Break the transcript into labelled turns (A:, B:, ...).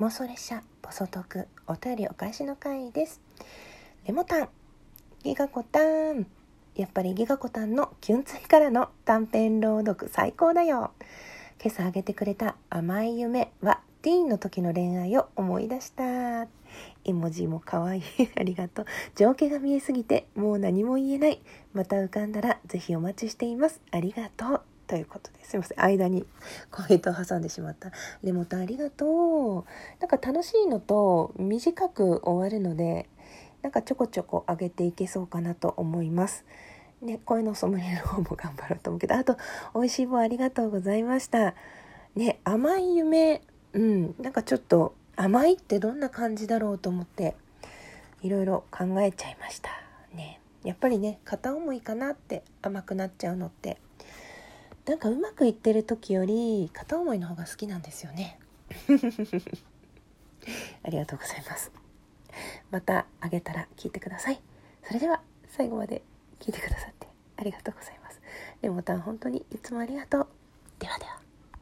A: 妄想列車ボソトクお便りお返しの回です。レモタンギガコタン。やっぱりギガコタンのキュンツイからの短編朗読最高だよ。今朝あげてくれた甘い夢はティーンの時の恋愛を思い出した。絵文字も可愛い。ありがとう。情景が見えすぎてもう何も言えない。また浮かんだらぜひお待ちしています。ありがとう。ということです。いません。間に。コメントを挟んでしまった。レモタンありがとう。なんか楽しいのと短く終わるのでなんかちょこちょこ上げていけそうかなと思います。ね、声のソムリエの方も頑張ろうと思うけど。あと美味しい棒ありがとうございました。ね甘い夢。うん。なんかちょっと甘いってどんな感じだろうと思っていろいろ考えちゃいました。ね。やっぱりね片思いかなって甘くなっちゃうのって。なんかうまくいってる時より片思いの方が好きなんですよね。ありがとうございます。またあげたら聞いてください。それでは最後まで聞いてくださってありがとうございます。レモタン本当にいつもありがとう。ではでは。